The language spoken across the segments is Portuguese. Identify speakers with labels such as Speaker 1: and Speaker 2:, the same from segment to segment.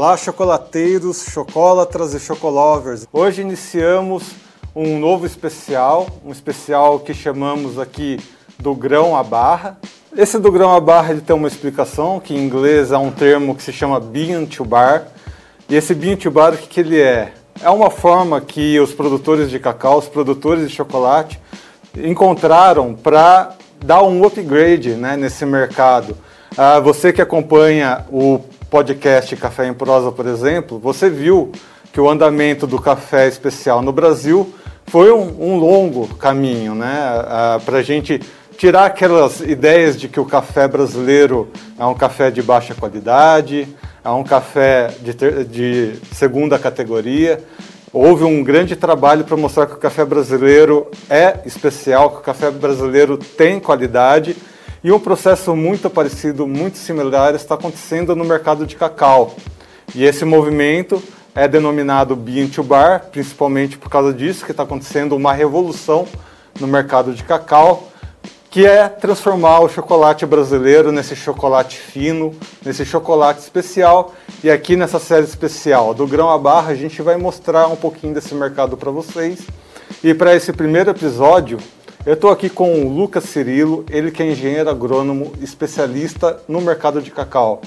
Speaker 1: Olá, chocolateiros, chocolatras e chocolovers. Hoje iniciamos um novo especial, um especial que chamamos aqui do grão à barra. Esse do grão à barra ele tem uma explicação, que em inglês é um termo que se chama bean to bar. E esse bean to bar, o que, que ele é? É uma forma que os produtores de cacau, os produtores de chocolate, encontraram para dar um upgrade né, nesse mercado. Ah, você que acompanha o podcast Café em Prosa, por exemplo, você viu que o andamento do café especial no Brasil foi um, um longo caminho, né? Para a gente tirar aquelas ideias de que o café brasileiro é um café de baixa qualidade, é um café de, ter, de segunda categoria. Houve um grande trabalho para mostrar que o café brasileiro é especial, que o café brasileiro tem qualidade e um processo muito parecido, muito similar, está acontecendo no mercado de cacau. E esse movimento é denominado Bean to Bar, principalmente por causa disso, que está acontecendo uma revolução no mercado de cacau, que é transformar o chocolate brasileiro nesse chocolate fino, nesse chocolate especial. E aqui nessa série especial do grão à barra, a gente vai mostrar um pouquinho desse mercado para vocês. E para esse primeiro episódio, eu estou aqui com o Lucas Cirilo, ele que é engenheiro agrônomo, especialista no mercado de cacau.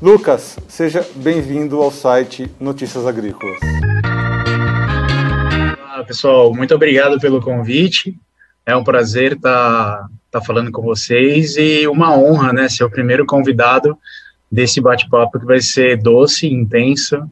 Speaker 1: Lucas, seja bem-vindo ao site Notícias Agrícolas.
Speaker 2: Olá, pessoal, muito obrigado pelo convite. É um prazer estar tá, tá falando com vocês e uma honra, né, ser o primeiro convidado desse bate-papo que vai ser doce, intenso,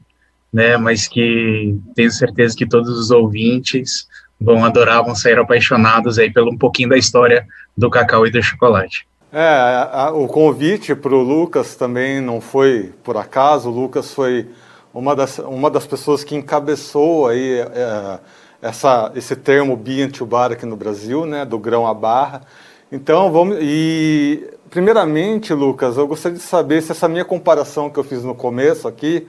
Speaker 2: né, mas que tenho certeza que todos os ouvintes vão adorar, vão sair apaixonados aí pelo um pouquinho da história do cacau e do chocolate.
Speaker 1: É, a, o convite para o Lucas também não foi por acaso. O Lucas foi uma das, uma das pessoas que encabeçou aí é, essa, esse termo bean to bar aqui no Brasil, né, do grão à barra. Então, vamos. E, primeiramente, Lucas, eu gostaria de saber se essa minha comparação que eu fiz no começo aqui,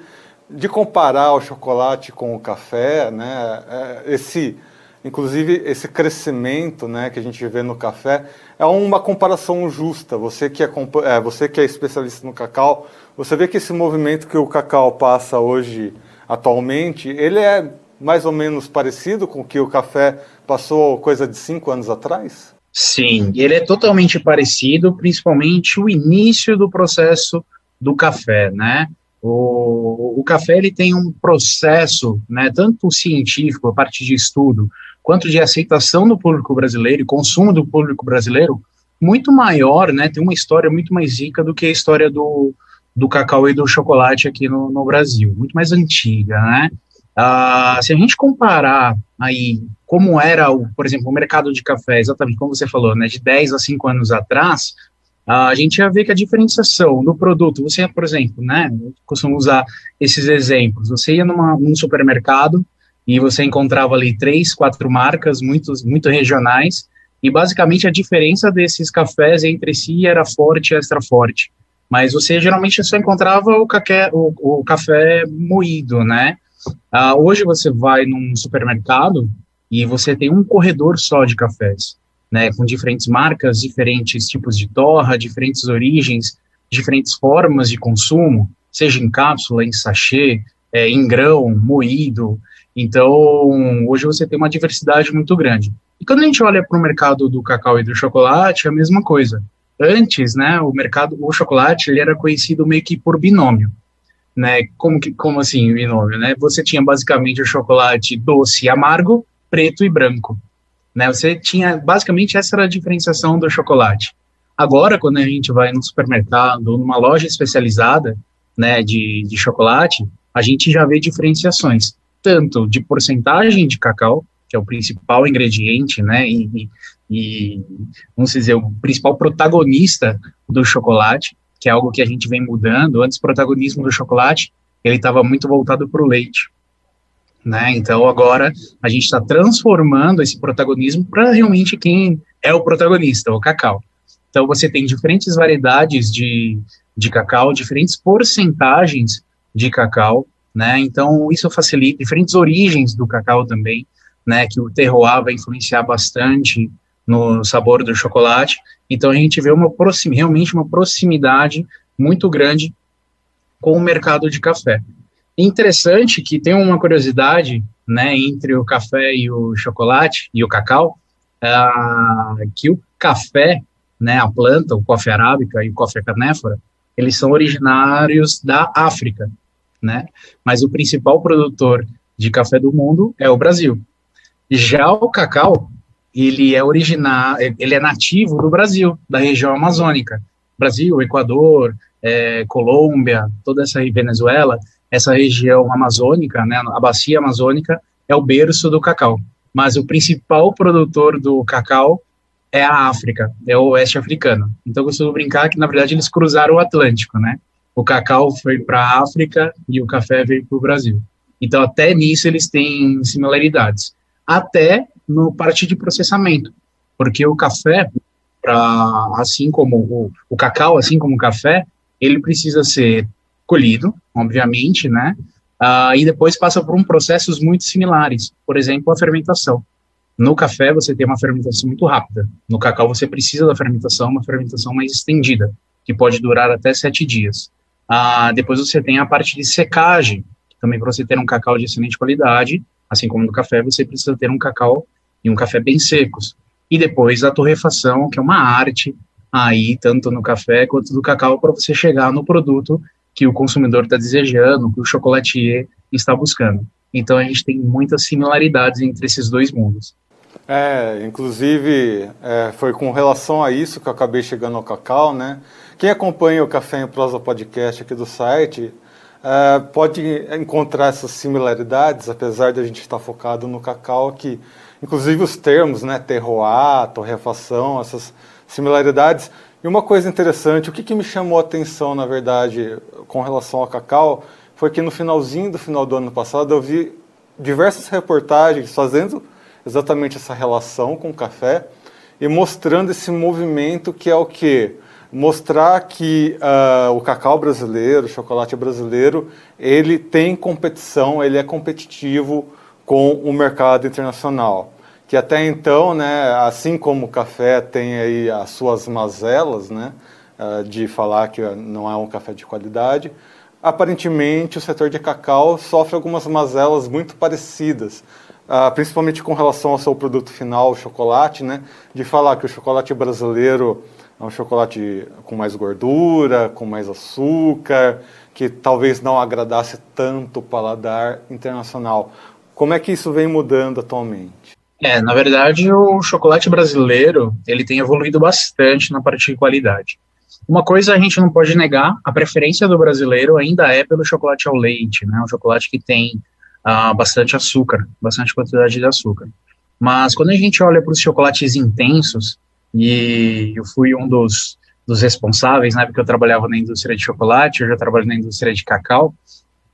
Speaker 1: de comparar o chocolate com o café, né, é, esse Inclusive, esse crescimento né, que a gente vê no café é uma comparação justa. Você que é, é, você que é especialista no cacau, você vê que esse movimento que o cacau passa hoje, atualmente, ele é mais ou menos parecido com o que o café passou coisa de cinco anos atrás?
Speaker 2: Sim, ele é totalmente parecido, principalmente o início do processo do café, né? O, o café ele tem um processo, né, tanto científico, a partir de estudo, quanto de aceitação do público brasileiro e consumo do público brasileiro muito maior, né? Tem uma história muito mais rica do que a história do, do cacau e do chocolate aqui no, no Brasil, muito mais antiga, né? Ah, se a gente comparar aí como era, o, por exemplo, o mercado de café, exatamente como você falou, né, de 10 a 5 anos atrás, a gente ia ver que a diferenciação do produto, você, por exemplo, né, eu costumo usar esses exemplos, você ia numa, num supermercado, e você encontrava ali três, quatro marcas muito, muito regionais, e basicamente a diferença desses cafés entre si era forte e extra forte. Mas você geralmente só encontrava o, café, o, o café moído, né? Ah, hoje você vai num supermercado e você tem um corredor só de cafés, né? Com diferentes marcas, diferentes tipos de torra, diferentes origens, diferentes formas de consumo, seja em cápsula, em sachê, é, em grão, moído, então, hoje você tem uma diversidade muito grande. E quando a gente olha para o mercado do cacau e do chocolate, é a mesma coisa. Antes, né, o mercado, o chocolate, ele era conhecido meio que por binômio, né? Como que, como assim binômio, né? Você tinha basicamente o chocolate doce e amargo, preto e branco, né? Você tinha basicamente essa era a diferenciação do chocolate. Agora, quando a gente vai no supermercado, numa loja especializada, né, de, de chocolate, a gente já vê diferenciações tanto de porcentagem de cacau, que é o principal ingrediente, né, e, e vamos dizer, o principal protagonista do chocolate, que é algo que a gente vem mudando. Antes, o protagonismo do chocolate, ele estava muito voltado para o leite, né, então agora a gente está transformando esse protagonismo para realmente quem é o protagonista, o cacau. Então você tem diferentes variedades de, de cacau, diferentes porcentagens de cacau, né? Então isso facilita diferentes origens do cacau também, né? Que o terroir vai influenciar bastante no sabor do chocolate. Então a gente vê uma realmente uma proximidade muito grande com o mercado de café. Interessante que tem uma curiosidade, né, entre o café e o chocolate e o cacau, uh, que o café, né, a planta, o coffea arábica e o coffea canéfora, eles são originários da África, né? Mas o principal produtor de café do mundo é o Brasil. Já o cacau, ele é original, ele é nativo do Brasil, da região amazônica. Brasil, Equador, é, Colômbia, toda essa Venezuela, essa região amazônica, né, a bacia amazônica é o berço do cacau. Mas o principal produtor do cacau é a África, é o oeste africano. Então eu costumo brincar que na verdade eles cruzaram o Atlântico, né? O cacau foi para a África e o café veio para o Brasil. Então até nisso eles têm similaridades. Até no parte de processamento, porque o café, pra, assim como o, o cacau, assim como o café, ele precisa ser colhido, obviamente, né? Uh, e depois passa por um processos muito similares, por exemplo, a fermentação. No café você tem uma fermentação muito rápida. No cacau você precisa da fermentação, uma fermentação mais estendida, que pode durar até sete dias. Uh, depois você tem a parte de secagem, também para você ter um cacau de excelente qualidade, assim como no café, você precisa ter um cacau e um café bem secos. E depois a torrefação, que é uma arte aí, tanto no café quanto no cacau, para você chegar no produto que o consumidor está desejando, que o chocolatier está buscando. Então a gente tem muitas similaridades entre esses dois mundos.
Speaker 1: É, inclusive é, foi com relação a isso que eu acabei chegando ao cacau, né? Quem acompanha o Café em Prosa Podcast aqui do site é, pode encontrar essas similaridades, apesar de a gente estar focado no cacau, que inclusive os termos, né, terroir, torrefação, essas similaridades. E uma coisa interessante, o que, que me chamou a atenção, na verdade, com relação ao cacau, foi que no finalzinho do final do ano passado eu vi diversas reportagens fazendo exatamente essa relação com o café e mostrando esse movimento que é o que mostrar que uh, o cacau brasileiro, o chocolate brasileiro, ele tem competição, ele é competitivo com o mercado internacional. Que até então, né, assim como o café tem aí as suas mazelas, né, uh, de falar que não é um café de qualidade, aparentemente o setor de cacau sofre algumas mazelas muito parecidas. Uh, principalmente com relação ao seu produto final, o chocolate, né? De falar que o chocolate brasileiro é um chocolate com mais gordura, com mais açúcar, que talvez não agradasse tanto o paladar internacional. Como é que isso vem mudando atualmente?
Speaker 2: É, na verdade, o chocolate brasileiro ele tem evoluído bastante na parte de qualidade. Uma coisa a gente não pode negar, a preferência do brasileiro ainda é pelo chocolate ao leite, né? Um chocolate que tem uh, bastante açúcar, bastante quantidade de açúcar. Mas quando a gente olha para os chocolates intensos, e eu fui um dos, dos responsáveis, né, porque eu trabalhava na indústria de chocolate, eu já trabalho na indústria de cacau,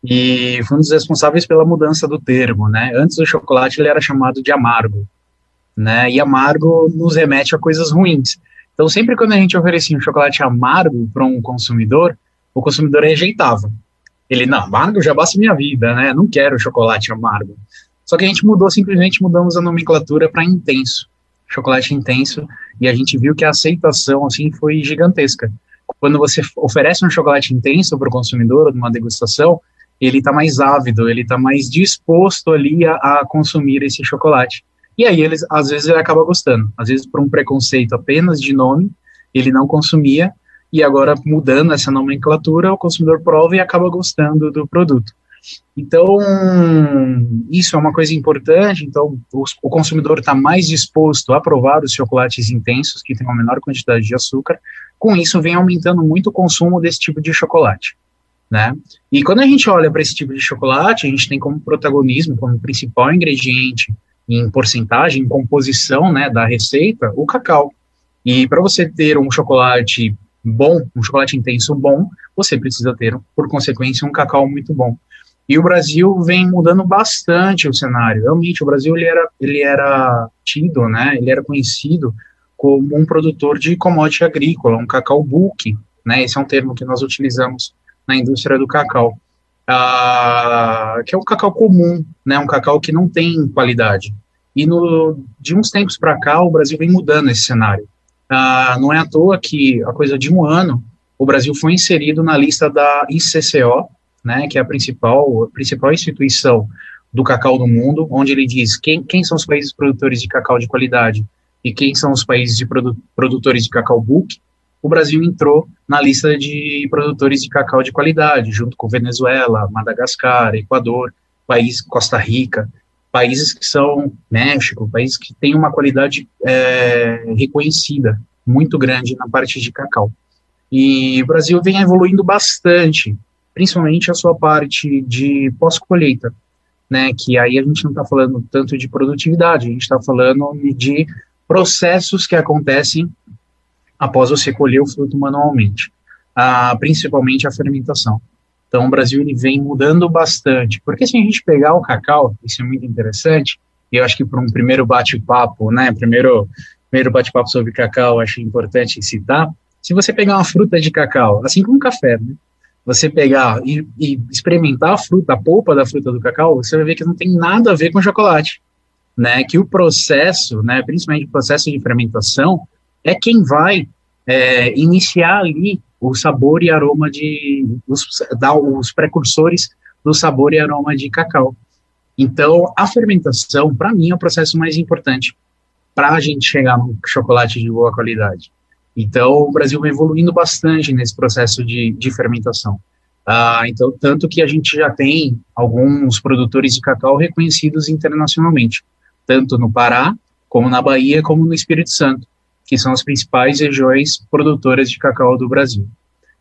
Speaker 2: e fui um dos responsáveis pela mudança do termo, né, antes do chocolate ele era chamado de amargo, né, e amargo nos remete a coisas ruins, então sempre quando a gente oferecia um chocolate amargo para um consumidor, o consumidor rejeitava, ele, não, amargo já basta minha vida, né, não quero chocolate amargo, só que a gente mudou, simplesmente mudamos a nomenclatura para intenso, chocolate intenso, e a gente viu que a aceitação assim foi gigantesca. Quando você oferece um chocolate intenso para o consumidor numa degustação, ele está mais ávido, ele está mais disposto ali a, a, consumir esse chocolate. E aí eles, às vezes ele acaba gostando, às vezes por um preconceito apenas de nome, ele não consumia e agora mudando essa nomenclatura, o consumidor prova e acaba gostando do produto. Então, isso é uma coisa importante. Então, o, o consumidor está mais disposto a provar os chocolates intensos, que têm uma menor quantidade de açúcar. Com isso, vem aumentando muito o consumo desse tipo de chocolate. Né? E quando a gente olha para esse tipo de chocolate, a gente tem como protagonismo, como principal ingrediente em porcentagem, em composição né, da receita, o cacau. E para você ter um chocolate bom, um chocolate intenso bom, você precisa ter, por consequência, um cacau muito bom. E o Brasil vem mudando bastante o cenário. Realmente, o Brasil ele era, ele era tido, né? Ele era conhecido como um produtor de commodity agrícola, um cacau bulk, né? Esse é um termo que nós utilizamos na indústria do cacau, ah, que é um cacau comum, né? Um cacau que não tem qualidade. E no, de uns tempos para cá, o Brasil vem mudando esse cenário. Ah, não é à toa que, a coisa de um ano, o Brasil foi inserido na lista da ICCO, né, que é a principal, a principal instituição do cacau do mundo, onde ele diz quem, quem são os países produtores de cacau de qualidade e quem são os países de produ produtores de cacau book, o Brasil entrou na lista de produtores de cacau de qualidade, junto com Venezuela, Madagascar, Equador, país Costa Rica, países que são México, países que têm uma qualidade é, reconhecida muito grande na parte de cacau. E o Brasil vem evoluindo bastante, principalmente a sua parte de pós-colheita, né? Que aí a gente não está falando tanto de produtividade, a gente está falando de processos que acontecem após você colher o fruto manualmente, ah, principalmente a fermentação. Então, o Brasil ele vem mudando bastante, porque se a gente pegar o cacau, isso é muito interessante, e eu acho que para um primeiro bate-papo, né, primeiro, primeiro bate-papo sobre cacau, acho importante citar, se você pegar uma fruta de cacau, assim como café, né, você pegar e, e, experimentar a fruta, a polpa da fruta do cacau, você vai ver que não tem nada a ver com chocolate, né, que o processo, né, principalmente o processo de fermentação, é quem vai é, iniciar ali o sabor e aroma de, os, dar os precursores do sabor e aroma de cacau. Então, a fermentação, para mim, é o processo mais importante para a gente chegar no chocolate de boa qualidade. Então, o Brasil vem evoluindo bastante nesse processo de, de fermentação. Ah, então, tanto que a gente já tem alguns produtores de cacau reconhecidos internacionalmente, tanto no Pará, como na Bahia, como no Espírito Santo que são as principais regiões produtoras de cacau do Brasil.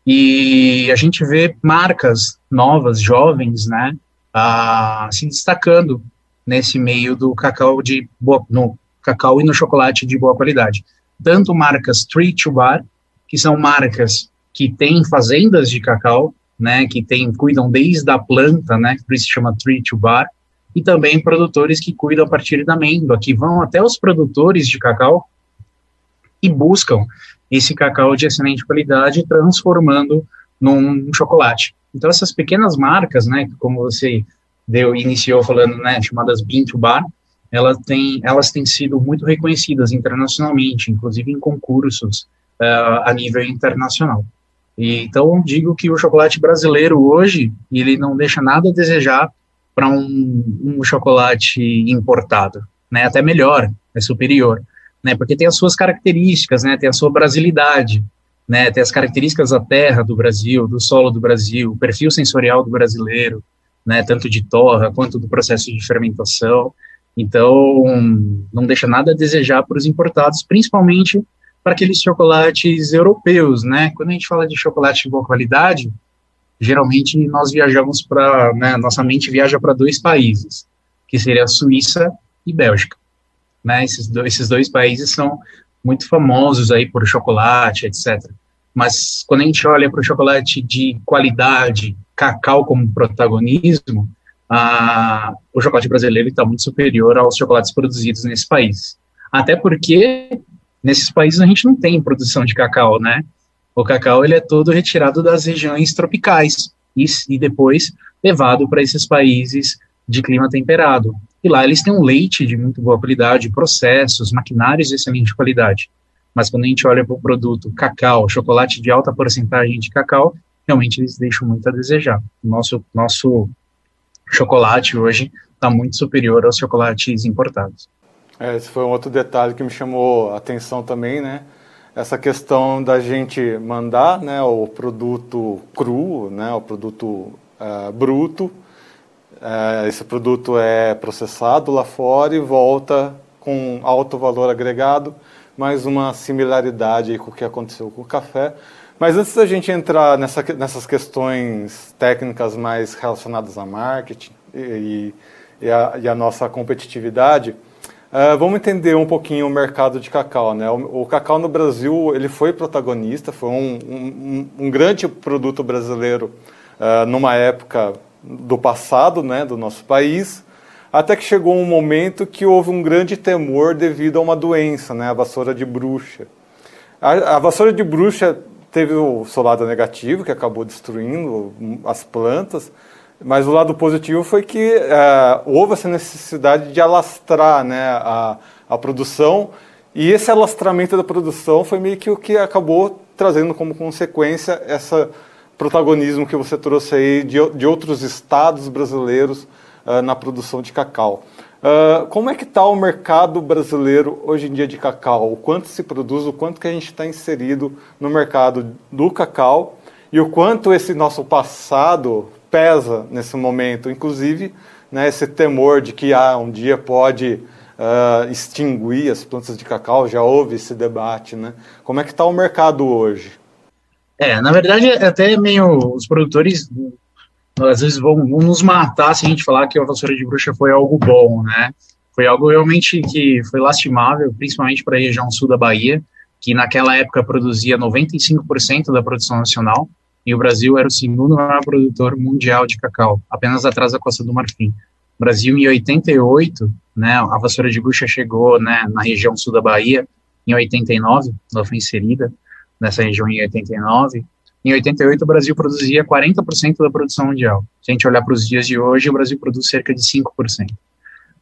Speaker 2: E a gente vê marcas novas, jovens, né, uh, se destacando nesse meio do cacau de boa, no cacau e no chocolate de boa qualidade. Tanto marcas tree to bar, que são marcas que têm fazendas de cacau, né, que tem, cuidam desde a planta, né, por isso se chama tree to bar, e também produtores que cuidam a partir da amêndoa, que vão até os produtores de cacau e buscam esse cacau de excelente qualidade, transformando num chocolate. Então, essas pequenas marcas, né, como você deu, iniciou falando, né, chamadas Bean to Bar, elas têm, elas têm sido muito reconhecidas internacionalmente, inclusive em concursos uh, a nível internacional. E, então, digo que o chocolate brasileiro hoje, ele não deixa nada a desejar para um, um chocolate importado, né, até melhor, é superior né? Porque tem as suas características, né? Tem a sua brasilidade, né? Tem as características da terra do Brasil, do solo do Brasil, o perfil sensorial do brasileiro, né? Tanto de torra quanto do processo de fermentação. Então, não deixa nada a desejar para os importados, principalmente para aqueles chocolates europeus, né? Quando a gente fala de chocolate de boa qualidade, geralmente nós viajamos para, né, nossa mente viaja para dois países, que seria a Suíça e Bélgica né? Esses dois, esses dois países são muito famosos aí por chocolate, etc. Mas quando a gente olha para o chocolate de qualidade, cacau como protagonismo, o chocolate brasileiro está muito superior aos chocolates produzidos nesse país. Até porque nesses países a gente não tem produção de cacau, né? O cacau ele é todo retirado das regiões tropicais e, e depois levado para esses países de clima temperado. E lá eles têm um leite de muito boa qualidade, processos, maquinários de excelente qualidade. Mas quando a gente olha para o produto cacau, chocolate de alta porcentagem de cacau, realmente eles deixam muito a desejar. Nosso, nosso chocolate hoje está muito superior aos chocolates importados.
Speaker 1: É, esse foi um outro detalhe que me chamou a atenção também, né? Essa questão da gente mandar né, o produto cru, né, o produto uh, bruto, é, esse produto é processado lá fora e volta com alto valor agregado, mais uma similaridade com o que aconteceu com o café. Mas antes da gente entrar nessa, nessas questões técnicas mais relacionadas a marketing e, e, a, e a, nossa competitividade, uh, vamos entender um pouquinho o mercado de cacau. Né? O, o cacau no Brasil ele foi protagonista, foi um, um, um grande produto brasileiro uh, numa época do passado, né, do nosso país, até que chegou um momento que houve um grande temor devido a uma doença, né, a vassoura de bruxa. A, a vassoura de bruxa teve o seu lado negativo, que acabou destruindo as plantas, mas o lado positivo foi que uh, houve essa necessidade de alastrar né, a, a produção, e esse alastramento da produção foi meio que o que acabou trazendo como consequência essa protagonismo que você trouxe aí de, de outros estados brasileiros uh, na produção de cacau. Uh, como é que está o mercado brasileiro hoje em dia de cacau? O quanto se produz, o quanto que a gente está inserido no mercado do cacau e o quanto esse nosso passado pesa nesse momento, inclusive né, esse temor de que ah, um dia pode uh, extinguir as plantas de cacau, já houve esse debate, né? Como é que está o mercado hoje?
Speaker 2: É, na verdade, é até meio os produtores às vezes vão, vão, nos matar se a gente falar que a vassoura de bruxa foi algo bom, né? Foi algo realmente que foi lastimável, principalmente para a região sul da Bahia, que naquela época produzia 95% da produção nacional, e o Brasil era o segundo maior produtor mundial de cacau, apenas atrás da Costa do Marfim. Brasil, em 88, né, a vassoura de bruxa chegou né, na região sul da Bahia, em 89, ela foi inserida nessa região em 89. Em 88, o Brasil produzia 40% da produção mundial. Se a gente olhar para os dias de hoje, o Brasil produz cerca de 5%.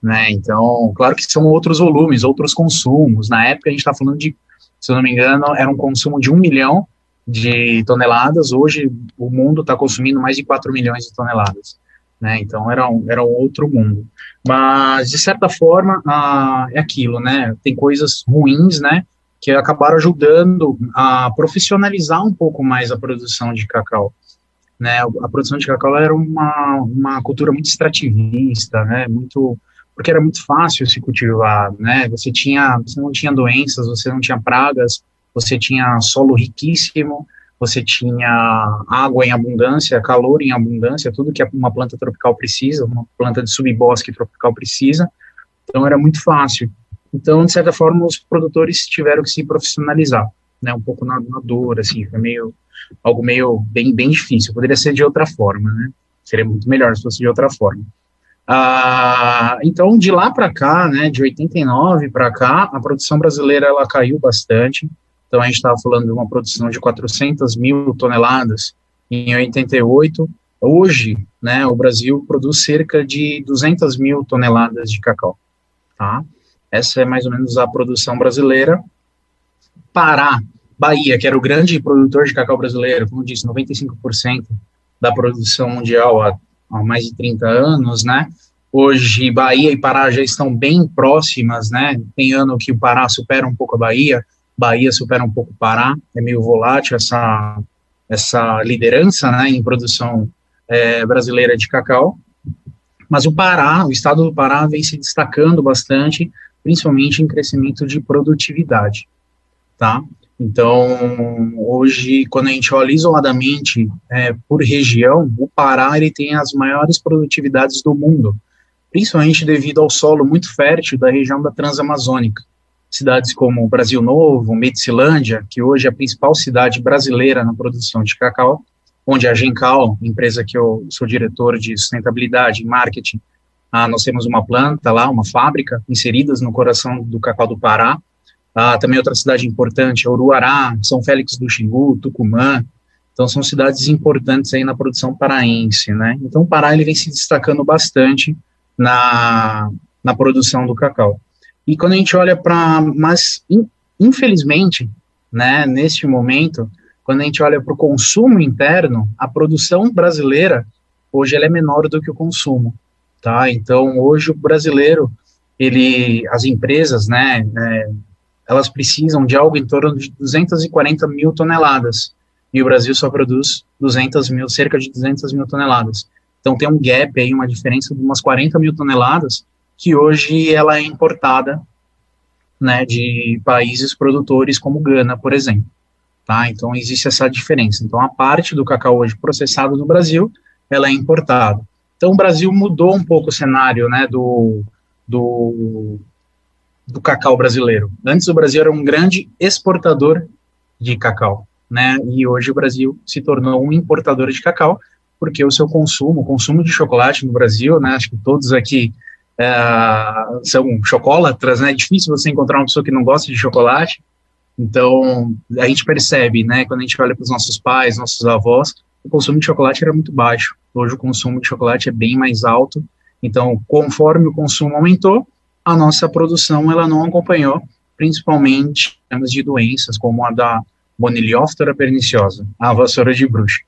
Speaker 2: Né? Então, claro que são outros volumes, outros consumos. Na época, a gente está falando de, se eu não me engano, era um consumo de um milhão de toneladas. Hoje, o mundo está consumindo mais de 4 milhões de toneladas. Né? Então, era um, era um outro mundo. Mas, de certa forma, ah, é aquilo, né? Tem coisas ruins, né? Que acabaram ajudando a profissionalizar um pouco mais a produção de cacau. Né? A produção de cacau era uma, uma cultura muito extrativista, né? Muito porque era muito fácil se cultivar, né? Você tinha, você não tinha doenças, você não tinha pragas, você tinha solo riquíssimo, você tinha água em abundância, calor em abundância, tudo que uma planta tropical precisa, uma planta de subbosque tropical precisa, então era muito fácil. Então, de certa forma, os produtores tiveram que se profissionalizar, né, um pouco na, na dor, assim, foi meio, algo meio, bem, bem difícil, poderia ser de outra forma, né, seria muito melhor se fosse de outra forma. Ah, então, de lá para cá, né, de 89 para cá, a produção brasileira ela caiu bastante, então, a gente estava falando de uma produção de 400 mil toneladas em 88. Hoje, né, o Brasil produz cerca de 200 mil toneladas de cacau. Tá? Essa é mais ou menos a produção brasileira. Pará, Bahia, que era o grande produtor de cacau brasileiro, como disse, 95% da produção mundial há, há mais de 30 anos, né? Hoje, Bahia e Pará já estão bem próximas, né? Tem ano que o Pará supera um pouco a Bahia, Bahia supera um pouco o Pará, é meio volátil essa, essa liderança né, em produção é, brasileira de cacau, mas o Pará, o estado do Pará vem se destacando bastante, principalmente em crescimento de produtividade, tá? Então, hoje, quando a gente olha isoladamente é, por região, o Pará ele tem as maiores produtividades do mundo, principalmente devido ao solo muito fértil da região da Transamazônica cidades como Brasil Novo, Medicilândia, que hoje é a principal cidade brasileira na produção de cacau, onde a Gencal, empresa que eu sou diretor de sustentabilidade e marketing, ah, nós temos uma planta lá, uma fábrica, inseridas no coração do cacau do Pará. Ah, também outra cidade importante, Uruará, São Félix do Xingu, Tucumã. Então, são cidades importantes aí na produção paraense, né? Então, o Pará, ele vem se destacando bastante na, na produção do cacau. E quando a gente olha para, mas infelizmente, né, neste momento, quando a gente olha para o consumo interno, a produção brasileira hoje ela é menor do que o consumo, tá? Então hoje o brasileiro, ele, as empresas, né, é, elas precisam de algo em torno de 240 mil toneladas e o Brasil só produz 200 mil, cerca de 200 mil toneladas. Então tem um gap aí, uma diferença de umas 40 mil toneladas que hoje ela é importada, né, de países produtores como Gana, por exemplo. Tá? Então existe essa diferença. Então a parte do cacau hoje processado no Brasil, ela é importada. Então o Brasil mudou um pouco o cenário, né, do, do, do cacau brasileiro. Antes o Brasil era um grande exportador de cacau, né, e hoje o Brasil se tornou um importador de cacau, porque o seu consumo, o consumo de chocolate no Brasil, né, acho que todos aqui é, são chocolatras, né? É difícil você encontrar uma pessoa que não gosta de chocolate. Então, a gente percebe, né, quando a gente olha para os nossos pais, nossos avós, o consumo de chocolate era muito baixo. Hoje o consumo de chocolate é bem mais alto. Então, conforme o consumo aumentou, a nossa produção ela não acompanhou, principalmente em termos de doenças como a da Boniliophthora perniciosa, a vassoura de bruxa.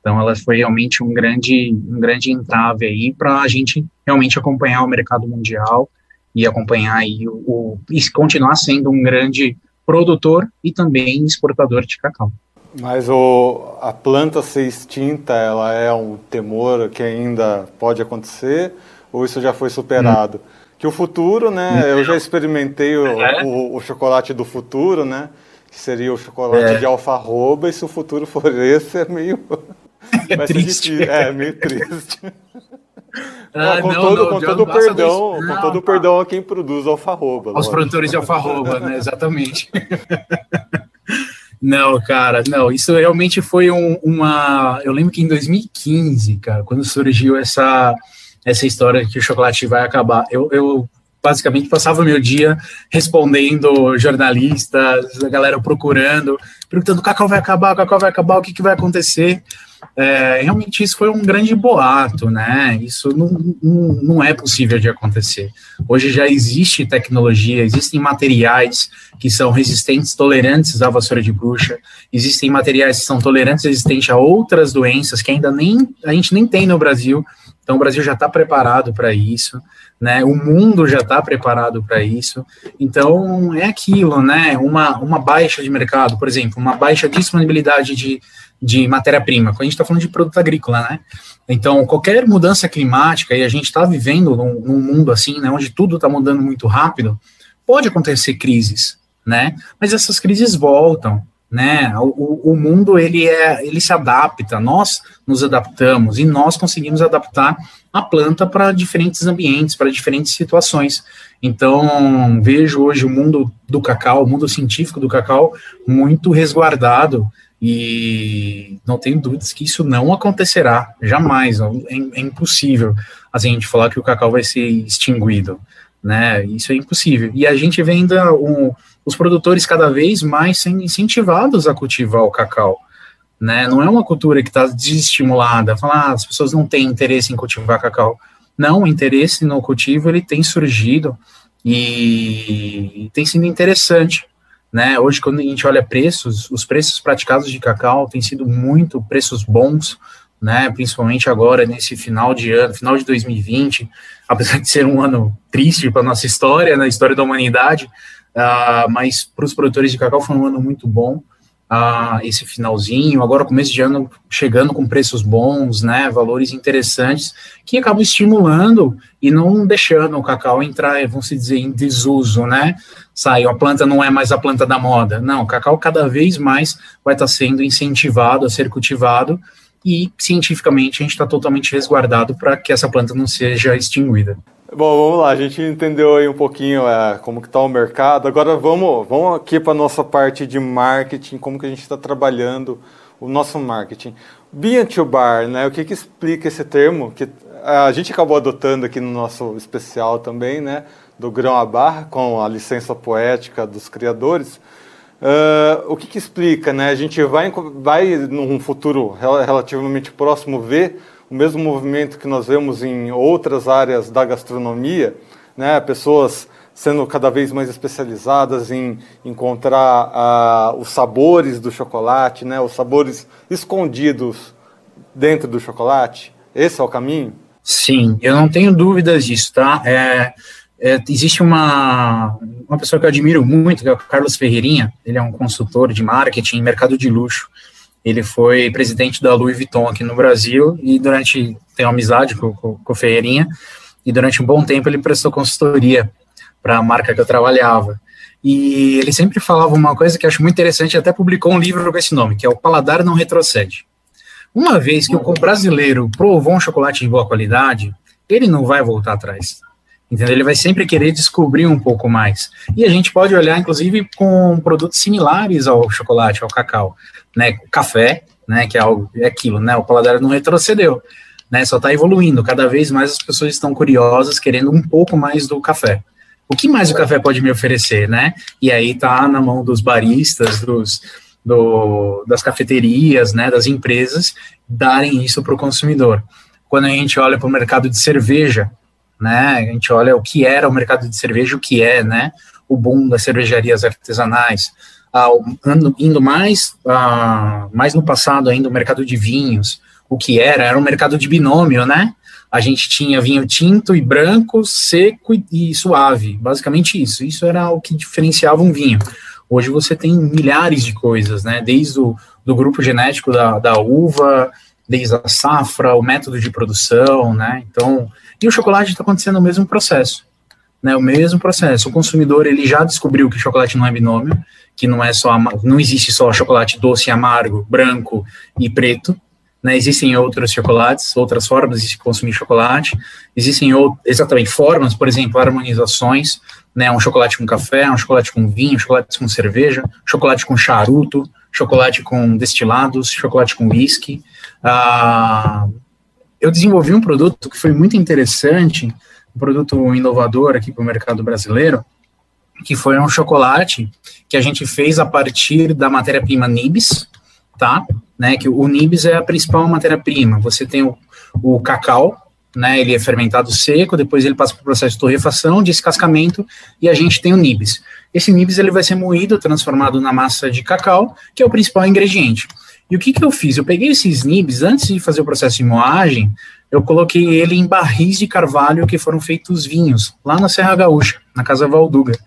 Speaker 2: Então, ela foi realmente um grande, um grande entrave aí para a gente realmente acompanhar o mercado mundial e acompanhar aí o, o, e continuar sendo um grande produtor e também exportador de cacau.
Speaker 1: Mas o, a planta ser extinta, ela é um temor que ainda pode acontecer ou isso já foi superado? Hum. Que o futuro, né? Eu já experimentei o, é. o, o chocolate do futuro, né? Que seria o chocolate é. de alfarroba, e se o futuro for esse, é meio.
Speaker 2: É triste.
Speaker 1: É, meio triste. Ah, com, não, todo, não, com todo o perdão, com todo o perdão a quem produz alfarroba.
Speaker 2: Aos produtores de alfarroba, né? Exatamente. Não, cara, não. Isso realmente foi um, uma. Eu lembro que em 2015, cara, quando surgiu essa essa história que o chocolate vai acabar, eu, eu basicamente passava meu dia respondendo jornalistas, a galera procurando, perguntando: o cacau vai acabar, o cacau vai acabar, o que, que vai acontecer? É, realmente isso foi um grande boato, né? Isso não, não, não, é possível de acontecer. Hoje já existe tecnologia, existem materiais que são resistentes, tolerantes à vassoura de bruxa, existem materiais que são tolerantes, resistentes a outras doenças que ainda nem a gente nem tem no Brasil. Então o Brasil já está preparado para isso, né? O mundo já está preparado para isso. Então é aquilo, né? Uma, uma baixa de mercado, por exemplo, uma baixa disponibilidade de de matéria-prima, quando a gente está falando de produto agrícola, né? Então, qualquer mudança climática, e a gente está vivendo num, num, mundo assim, né, onde tudo está mudando muito rápido, pode acontecer crises, né? Mas essas crises voltam, né? O, o mundo ele é, ele se adapta, nós nos adaptamos e nós conseguimos adaptar a planta para diferentes ambientes, para diferentes situações. Então, vejo hoje o mundo do cacau, o mundo científico do cacau, muito resguardado e não tenho dúvidas que isso não acontecerá, jamais, é, é, impossível assim, a gente falar que o cacau vai ser extinguido, né, isso é impossível, e a gente vê ainda um, os produtores cada vez mais sendo incentivados a cultivar o cacau, né, não é uma cultura que está desestimulada, falar, ah, as pessoas não têm interesse em cultivar cacau, não, o interesse no cultivo, ele tem surgido, e tem sido interessante, né? Hoje, quando a gente olha preços, os preços praticados de cacau têm sido muito preços bons, né? Principalmente agora nesse final de ano, final de 2020, apesar de ser um ano triste para nossa história, na história da humanidade, uh, mas para os produtores de cacau foi um ano muito bom uh, esse finalzinho, agora começo de ano chegando com preços bons, né, valores interessantes, que acabam estimulando e não deixando o cacau entrar, vamos dizer, em desuso, né, saiu, a planta não é mais a planta da moda, não, o cacau cada vez mais vai estar sendo incentivado a ser cultivado, e cientificamente a gente está totalmente resguardado para que essa planta não seja extinguida.
Speaker 1: Bom, vamos lá, a gente entendeu aí um pouquinho é, como que está o mercado. Agora vamos, vamos aqui para a nossa parte de marketing, como que a gente está trabalhando o nosso marketing. Bean to Bar, né? O que, que explica esse termo? Que a gente acabou adotando aqui no nosso especial também, né? Do grão à barra, com a licença poética dos criadores. Uh, o que, que explica, né? A gente vai, vai num futuro relativamente próximo ver o mesmo movimento que nós vemos em outras áreas da gastronomia, né? pessoas sendo cada vez mais especializadas em encontrar uh, os sabores do chocolate, né? os sabores escondidos dentro do chocolate. Esse é o caminho?
Speaker 2: Sim, eu não tenho dúvidas disso, tá? É, é, existe uma, uma pessoa que eu admiro muito, que é o Carlos Ferreirinha, ele é um consultor de marketing mercado de luxo, ele foi presidente da Louis Vuitton aqui no Brasil e durante tem uma amizade com, com, com o Ferreirinha e durante um bom tempo ele prestou consultoria para a marca que eu trabalhava. E ele sempre falava uma coisa que eu acho muito interessante, até publicou um livro com esse nome, que é O Paladar Não Retrocede. Uma vez que o brasileiro provou um chocolate de boa qualidade, ele não vai voltar atrás. Entendeu? Ele vai sempre querer descobrir um pouco mais. E a gente pode olhar, inclusive, com produtos similares ao chocolate, ao cacau né, café, né, que é algo, é aquilo, né, o paladar não retrocedeu, né, só está evoluindo, cada vez mais as pessoas estão curiosas, querendo um pouco mais do café. O que mais o café pode me oferecer, né? E aí tá na mão dos baristas, dos, do, das cafeterias, né, das empresas, darem isso para o consumidor. Quando a gente olha para o mercado de cerveja, né, a gente olha o que era o mercado de cerveja, o que é, né, o boom das cervejarias artesanais, indo mais, mais no passado ainda, o mercado de vinhos, o que era, era um mercado de binômio, né? A gente tinha vinho tinto e branco, seco e, suave, basicamente isso. Isso era o que diferenciava um vinho. Hoje você tem milhares de coisas, né? Desde o do grupo genético da, da uva, desde a safra, o método de produção, né? Então, e o chocolate está acontecendo o mesmo processo, né? O mesmo processo. O consumidor ele já descobriu que chocolate não é binômio, que não é só não existe só chocolate doce, amargo, branco e preto, né? Existem outros chocolates, outras formas de consumir chocolate. Existem exatamente formas, por exemplo, harmonizações, né? Um chocolate com café, um chocolate com vinho, chocolate com cerveja, chocolate com charuto, chocolate com destilados, chocolate com whisky. Ah, eu desenvolvi um produto que foi muito interessante, um produto inovador aqui para o mercado brasileiro, que foi um chocolate que a gente fez a partir da matéria-prima Nibs, tá? Né, que o Nibs é a principal matéria-prima. Você tem o, o cacau, né, ele é fermentado seco, depois ele passa para o processo de torrefação, descascamento, e a gente tem o nibs. Esse nibs ele vai ser moído, transformado na massa de cacau, que é o principal ingrediente. E o que, que eu fiz? Eu peguei esses nibs, antes de fazer o processo de moagem, eu coloquei ele em barris de carvalho que foram feitos vinhos, lá na Serra Gaúcha, na Casa Valduga,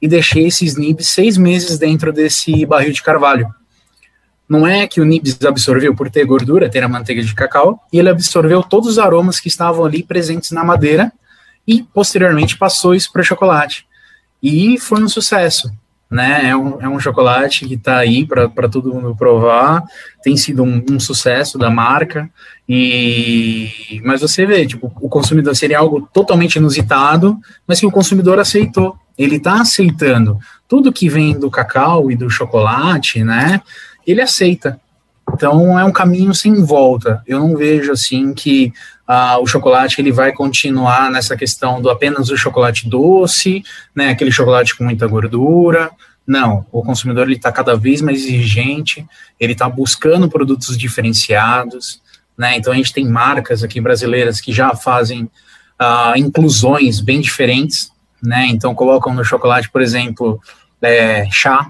Speaker 2: e deixei esses nibs seis meses dentro desse barril de carvalho. Não é que o nibs absorveu por ter gordura, ter a manteiga de cacau, e ele absorveu todos os aromas que estavam ali presentes na madeira e posteriormente passou isso para o chocolate. E foi um sucesso. Né? É, um, é um chocolate que está aí para todo mundo provar, tem sido um, um, sucesso da marca, e mas você vê, tipo, o consumidor seria algo totalmente inusitado, mas que o consumidor aceitou. Ele está aceitando tudo que vem do cacau e do chocolate, né? ele aceita. Então é um caminho sem volta. Eu não vejo assim que ah, o chocolate ele vai continuar nessa questão do apenas o chocolate doce, né, aquele chocolate com muita gordura. Não, o consumidor ele está cada vez mais exigente, ele está buscando produtos diferenciados, né? Então a gente tem marcas aqui brasileiras que já fazem ah, inclusões bem diferentes, né? Então colocam no chocolate, por exemplo, é, chá,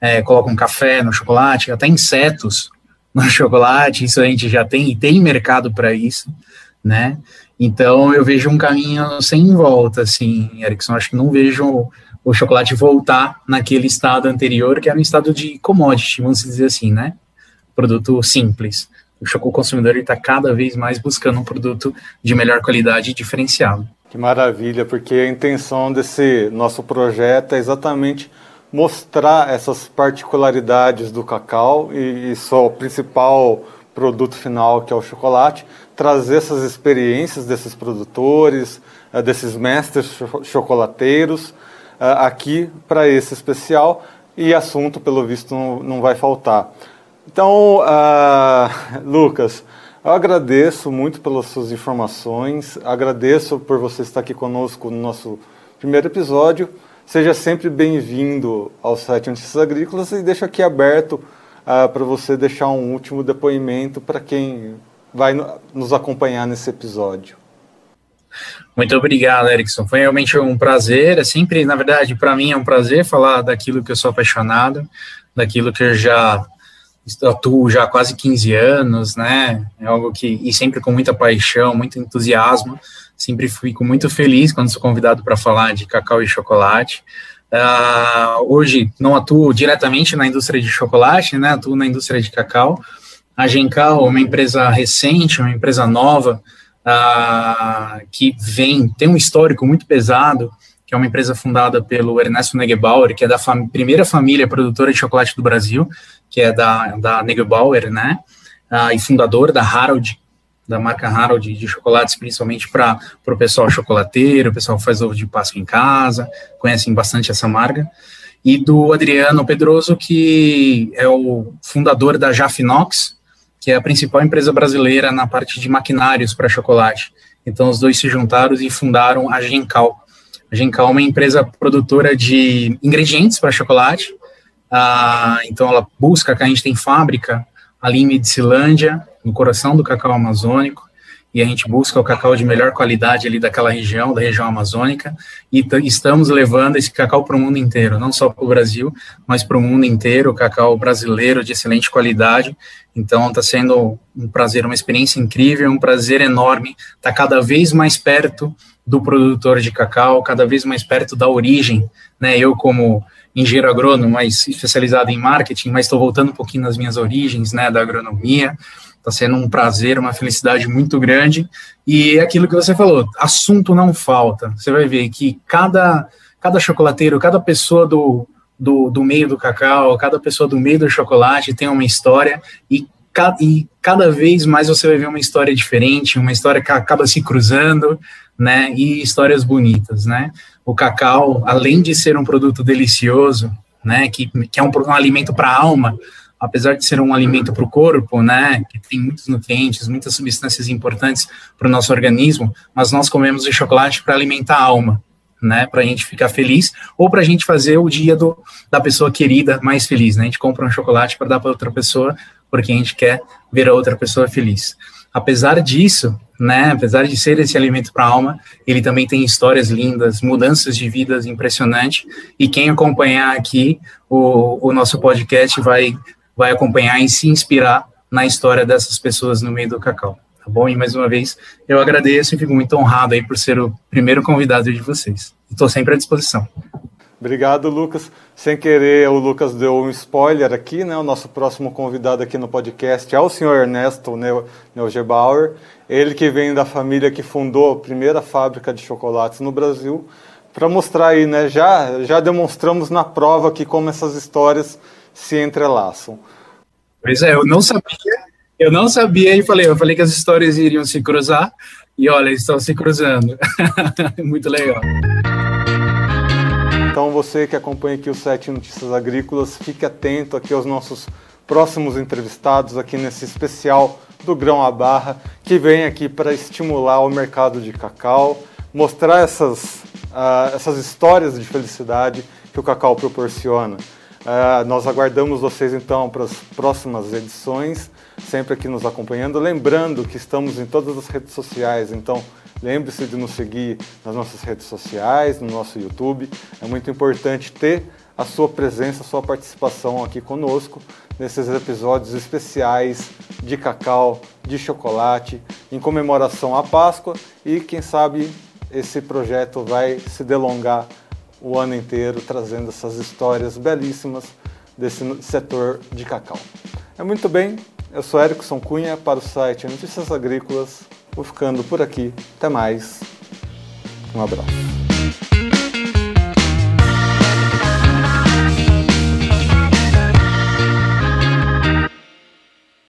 Speaker 2: é, colocam café no chocolate, até insetos no chocolate, isso a gente já tem, e tem mercado para isso, né? Então eu vejo um caminho sem volta, assim, Erickson. Acho que não vejo o chocolate voltar naquele estado anterior, que era um estado de commodity, vamos dizer assim, né? Produto simples. O consumidor está cada vez mais buscando um produto de melhor qualidade e diferenciado.
Speaker 1: Que maravilha, porque a intenção desse nosso projeto é exatamente mostrar essas particularidades do cacau e, e seu principal produto final, que é o chocolate, trazer essas experiências desses produtores, uh, desses mestres chocolateiros uh, aqui para esse especial e assunto, pelo visto, não, não vai faltar. Então, uh, Lucas, eu agradeço muito pelas suas informações, agradeço por você estar aqui conosco no nosso primeiro episódio. Seja sempre bem-vindo ao site Notícias Agrícolas e deixo aqui aberto uh, para você deixar um último depoimento para quem vai nos acompanhar nesse episódio.
Speaker 2: Muito obrigado, Erickson. Foi realmente um prazer. É sempre, na verdade, para mim é um prazer falar daquilo que eu sou apaixonado, daquilo que eu já atuo já há quase 15 anos, né? É algo que e sempre com muita paixão, muito entusiasmo. Sempre fico muito feliz quando sou convidado para falar de cacau e chocolate. Uh, hoje não atuo diretamente na indústria de chocolate, né? Atuo na indústria de cacau. A Gencal é uma empresa recente, uma empresa nova, uh, que vem, tem um histórico muito pesado, que é uma empresa fundada pelo Ernesto Negebauer, que é da fam primeira família produtora de chocolate do Brasil, que é da, da Negebauer, né? Uh, e fundador da Harold, da marca Harold de chocolates, principalmente para o pessoal chocolateiro, o pessoal faz ovo de Páscoa em casa, conhecem bastante essa marca. E do Adriano Pedroso, que é o fundador da Jafinox, que é a principal empresa brasileira na parte de maquinários para chocolate. Então, os dois se juntaram e fundaram a Gencal. A Gencal é uma empresa produtora de ingredientes para chocolate. Ah, então, ela busca, que a gente tem fábrica ali em Medicilândia, no coração do cacau amazônico, e a gente busca o cacau de melhor qualidade ali daquela região, da região amazônica, e estamos levando esse cacau para o mundo inteiro, não só para o Brasil, mas para o mundo inteiro, cacau brasileiro de excelente qualidade. Então está sendo um prazer, uma experiência incrível, um prazer enorme estar tá cada vez mais perto do produtor de cacau, cada vez mais perto da origem, né? Eu como engenheiro agrônomo, mais especializado em marketing, mas estou voltando um pouquinho nas minhas origens, né, da agronomia. Está sendo um prazer, uma felicidade muito grande. E é aquilo que você falou, assunto não falta. Você vai ver que cada, cada chocolateiro, cada pessoa do, do, do meio do cacau, cada pessoa do meio do chocolate tem uma história e e cada vez mais você vai ver uma história diferente, uma história que acaba se cruzando, né, e histórias bonitas, né. O cacau, além de ser um produto delicioso, né, que, que é um, um alimento para a alma, apesar de ser um alimento para o corpo, né, que tem muitos nutrientes, muitas substâncias importantes para o nosso organismo, mas nós comemos o chocolate para alimentar a alma, né, para a gente ficar feliz ou para a gente fazer o dia do, da pessoa querida mais feliz, né, a gente compra um chocolate para dar para outra pessoa porque a gente quer ver a outra pessoa feliz. Apesar disso, né, apesar de ser esse alimento para a alma, ele também tem histórias lindas, mudanças de vidas impressionantes, e quem acompanhar aqui o, o nosso podcast vai vai acompanhar e se inspirar na história dessas pessoas no meio do cacau, tá bom? E mais uma vez, eu agradeço e fico muito honrado aí por ser o primeiro convidado de vocês. Estou sempre à disposição.
Speaker 1: Obrigado, Lucas. Sem querer, o Lucas deu um spoiler aqui, né? O nosso próximo convidado aqui no podcast é o senhor Ernesto Neugebauer, ele que vem da família que fundou a primeira fábrica de chocolates no Brasil, para mostrar aí, né? Já, já demonstramos na prova que como essas histórias se entrelaçam.
Speaker 2: Pois é, eu não sabia, eu não sabia e falei, eu falei que as histórias iriam se cruzar e olha, estão se cruzando. Muito legal.
Speaker 1: Então você que acompanha aqui o site Notícias Agrícolas, fique atento aqui aos nossos próximos entrevistados aqui nesse especial do Grão à Barra, que vem aqui para estimular o mercado de cacau, mostrar essas, uh, essas histórias de felicidade que o cacau proporciona. Uh, nós aguardamos vocês então para as próximas edições, sempre aqui nos acompanhando. Lembrando que estamos em todas as redes sociais, então lembre-se de nos seguir nas nossas redes sociais, no nosso YouTube. É muito importante ter a sua presença, a sua participação aqui conosco nesses episódios especiais de cacau, de chocolate, em comemoração à Páscoa e quem sabe esse projeto vai se delongar o ano inteiro trazendo essas histórias belíssimas desse setor de cacau. É muito bem, eu sou Erickson Cunha para o site Notícias Agrícolas. Vou ficando por aqui. Até mais. Um abraço.